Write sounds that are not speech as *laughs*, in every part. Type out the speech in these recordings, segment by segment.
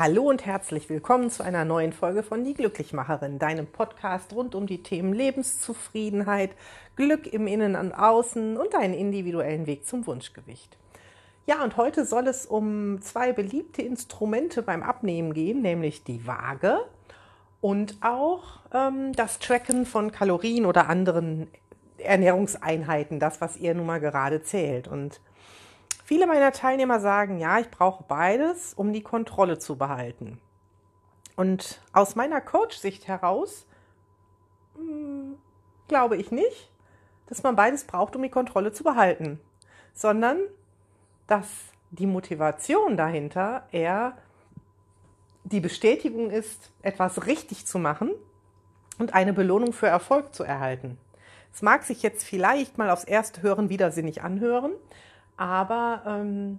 Hallo und herzlich willkommen zu einer neuen Folge von Die Glücklichmacherin, deinem Podcast rund um die Themen Lebenszufriedenheit, Glück im Innen und Außen und deinen individuellen Weg zum Wunschgewicht. Ja, und heute soll es um zwei beliebte Instrumente beim Abnehmen gehen, nämlich die Waage und auch ähm, das Tracken von Kalorien oder anderen Ernährungseinheiten, das, was ihr nun mal gerade zählt. Und Viele meiner Teilnehmer sagen, ja, ich brauche beides, um die Kontrolle zu behalten. Und aus meiner Coach-Sicht heraus mh, hm, glaube ich nicht, dass man beides braucht, um die Kontrolle zu behalten, sondern dass die Motivation dahinter eher die Bestätigung ist, etwas richtig zu machen und eine Belohnung für Erfolg zu erhalten. Es mag sich jetzt vielleicht mal aufs erste Hören widersinnig anhören, aber ähm,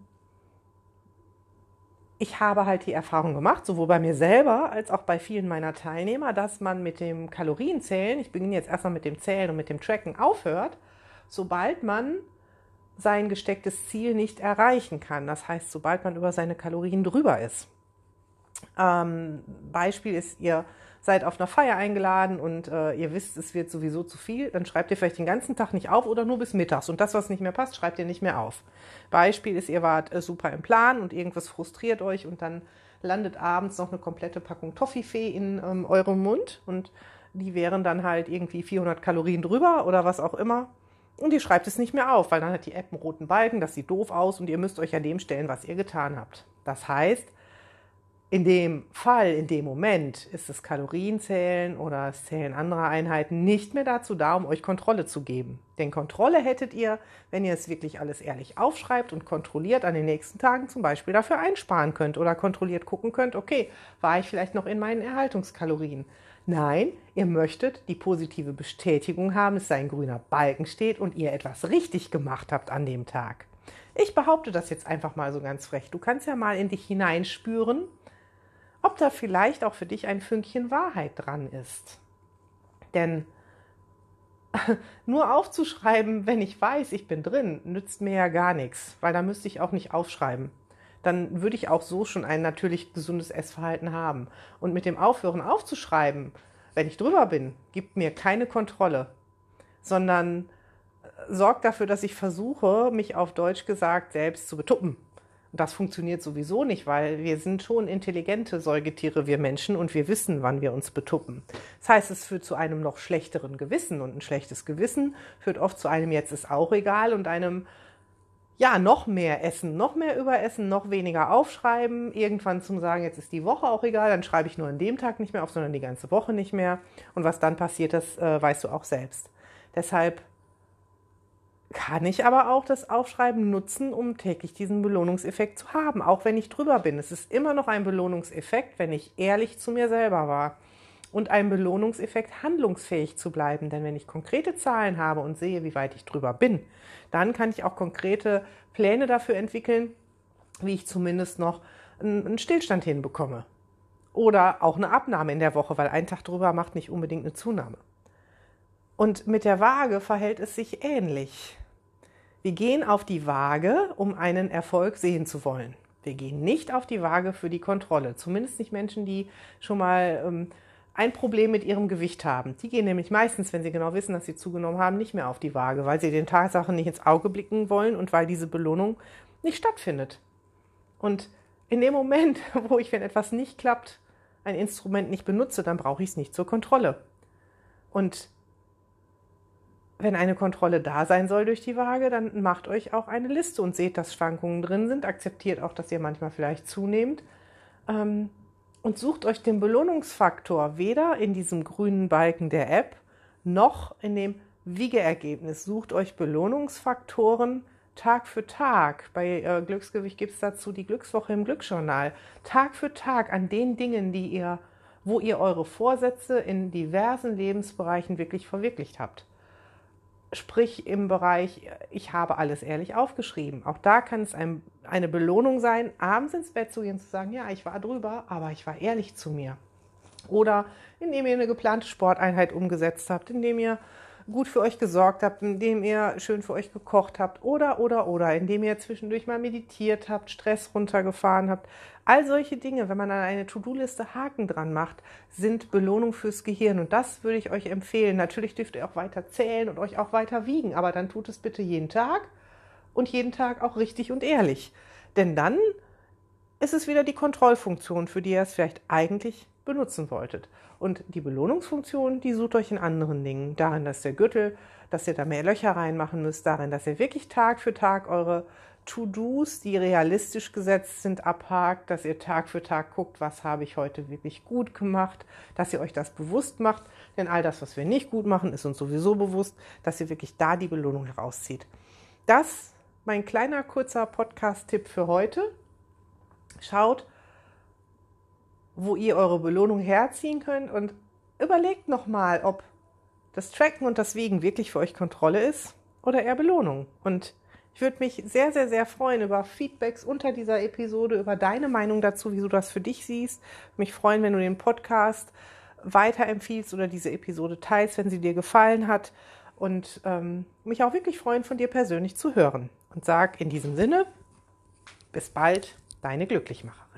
ich habe halt die Erfahrung gemacht, sowohl bei mir selber als auch bei vielen meiner Teilnehmer, dass man mit dem Kalorienzählen, ich beginne jetzt erstmal mit dem Zählen und mit dem Tracken, aufhört, sobald man sein gestecktes Ziel nicht erreichen kann. Das heißt, sobald man über seine Kalorien drüber ist. Ähm, Beispiel ist, ihr seid auf einer Feier eingeladen und äh, ihr wisst, es wird sowieso zu viel, dann schreibt ihr vielleicht den ganzen Tag nicht auf oder nur bis mittags. Und das, was nicht mehr passt, schreibt ihr nicht mehr auf. Beispiel ist, ihr wart äh, super im Plan und irgendwas frustriert euch und dann landet abends noch eine komplette Packung Toffifee in ähm, eurem Mund und die wären dann halt irgendwie 400 Kalorien drüber oder was auch immer. Und ihr schreibt es nicht mehr auf, weil dann hat die App einen roten Balken, das sieht doof aus und ihr müsst euch an dem stellen, was ihr getan habt. Das heißt, in dem Fall, in dem Moment ist das Kalorienzählen oder das Zählen anderer Einheiten nicht mehr dazu da, um euch Kontrolle zu geben. Denn Kontrolle hättet ihr, wenn ihr es wirklich alles ehrlich aufschreibt und kontrolliert an den nächsten Tagen zum Beispiel dafür einsparen könnt oder kontrolliert gucken könnt, okay, war ich vielleicht noch in meinen Erhaltungskalorien? Nein, ihr möchtet die positive Bestätigung haben, dass ein grüner Balken steht und ihr etwas richtig gemacht habt an dem Tag. Ich behaupte das jetzt einfach mal so ganz frech. Du kannst ja mal in dich hineinspüren, ob da vielleicht auch für dich ein Fünkchen Wahrheit dran ist. Denn *laughs* nur aufzuschreiben, wenn ich weiß, ich bin drin, nützt mir ja gar nichts, weil da müsste ich auch nicht aufschreiben. Dann würde ich auch so schon ein natürlich gesundes Essverhalten haben. Und mit dem Aufhören aufzuschreiben, wenn ich drüber bin, gibt mir keine Kontrolle, sondern äh, sorgt dafür, dass ich versuche, mich auf Deutsch gesagt selbst zu betuppen das funktioniert sowieso nicht, weil wir sind schon intelligente Säugetiere, wir Menschen, und wir wissen, wann wir uns betuppen. Das heißt, es führt zu einem noch schlechteren Gewissen und ein schlechtes Gewissen führt oft zu einem jetzt ist auch egal und einem ja, noch mehr essen, noch mehr überessen, noch weniger aufschreiben, irgendwann zum sagen, jetzt ist die Woche auch egal, dann schreibe ich nur an dem Tag nicht mehr auf, sondern die ganze Woche nicht mehr. Und was dann passiert, das äh, weißt du auch selbst. Deshalb kann ich aber auch das Aufschreiben nutzen, um täglich diesen Belohnungseffekt zu haben, auch wenn ich drüber bin. Es ist immer noch ein Belohnungseffekt, wenn ich ehrlich zu mir selber war. Und ein Belohnungseffekt, handlungsfähig zu bleiben. Denn wenn ich konkrete Zahlen habe und sehe, wie weit ich drüber bin, dann kann ich auch konkrete Pläne dafür entwickeln, wie ich zumindest noch einen Stillstand hinbekomme. Oder auch eine Abnahme in der Woche, weil ein Tag drüber macht nicht unbedingt eine Zunahme. Und mit der Waage verhält es sich ähnlich. Wir gehen auf die Waage, um einen Erfolg sehen zu wollen. Wir gehen nicht auf die Waage für die Kontrolle. Zumindest nicht Menschen, die schon mal ähm, ein Problem mit ihrem Gewicht haben. Die gehen nämlich meistens, wenn sie genau wissen, dass sie zugenommen haben, nicht mehr auf die Waage, weil sie den Tatsachen nicht ins Auge blicken wollen und weil diese Belohnung nicht stattfindet. Und in dem Moment, *laughs* wo ich, wenn etwas nicht klappt, ein Instrument nicht benutze, dann brauche ich es nicht zur Kontrolle. Und wenn eine Kontrolle da sein soll durch die Waage, dann macht euch auch eine Liste und seht, dass Schwankungen drin sind. Akzeptiert auch, dass ihr manchmal vielleicht zunehmt. Ähm, und sucht euch den Belohnungsfaktor weder in diesem grünen Balken der App noch in dem Wiegeergebnis. Sucht euch Belohnungsfaktoren Tag für Tag. Bei äh, Glücksgewicht gibt es dazu die Glückswoche im Glücksjournal. Tag für Tag an den Dingen, die ihr, wo ihr eure Vorsätze in diversen Lebensbereichen wirklich verwirklicht habt sprich im Bereich, ich habe alles ehrlich aufgeschrieben. Auch da kann es ein, eine Belohnung sein, abends ins Bett zu gehen, zu sagen, ja, ich war drüber, aber ich war ehrlich zu mir. Oder indem ihr eine geplante Sporteinheit umgesetzt habt, indem ihr gut für euch gesorgt habt, indem ihr schön für euch gekocht habt oder, oder, oder, indem ihr zwischendurch mal meditiert habt, Stress runtergefahren habt. All solche Dinge, wenn man an eine To-Do-Liste Haken dran macht, sind Belohnung fürs Gehirn. Und das würde ich euch empfehlen. Natürlich dürft ihr auch weiter zählen und euch auch weiter wiegen, aber dann tut es bitte jeden Tag und jeden Tag auch richtig und ehrlich. Denn dann ist es wieder die Kontrollfunktion, für die ihr es vielleicht eigentlich benutzen wolltet. Und die Belohnungsfunktion, die sucht euch in anderen Dingen. Darin, dass der Gürtel, dass ihr da mehr Löcher reinmachen müsst, darin, dass ihr wirklich Tag für Tag eure To-Dos, die realistisch gesetzt sind, abhakt, dass ihr Tag für Tag guckt, was habe ich heute wirklich gut gemacht, dass ihr euch das bewusst macht, denn all das, was wir nicht gut machen, ist uns sowieso bewusst, dass ihr wirklich da die Belohnung herauszieht. Das mein kleiner kurzer Podcast-Tipp für heute. Schaut, wo ihr eure Belohnung herziehen könnt und überlegt nochmal, ob das Tracken und das Wiegen wirklich für euch Kontrolle ist oder eher Belohnung. Und ich würde mich sehr, sehr, sehr freuen über Feedbacks unter dieser Episode, über deine Meinung dazu, wie du das für dich siehst. Mich freuen, wenn du den Podcast weiterempfiehlst oder diese Episode teilst, wenn sie dir gefallen hat. Und ähm, mich auch wirklich freuen, von dir persönlich zu hören. Und sag in diesem Sinne, bis bald, deine Glücklichmacher.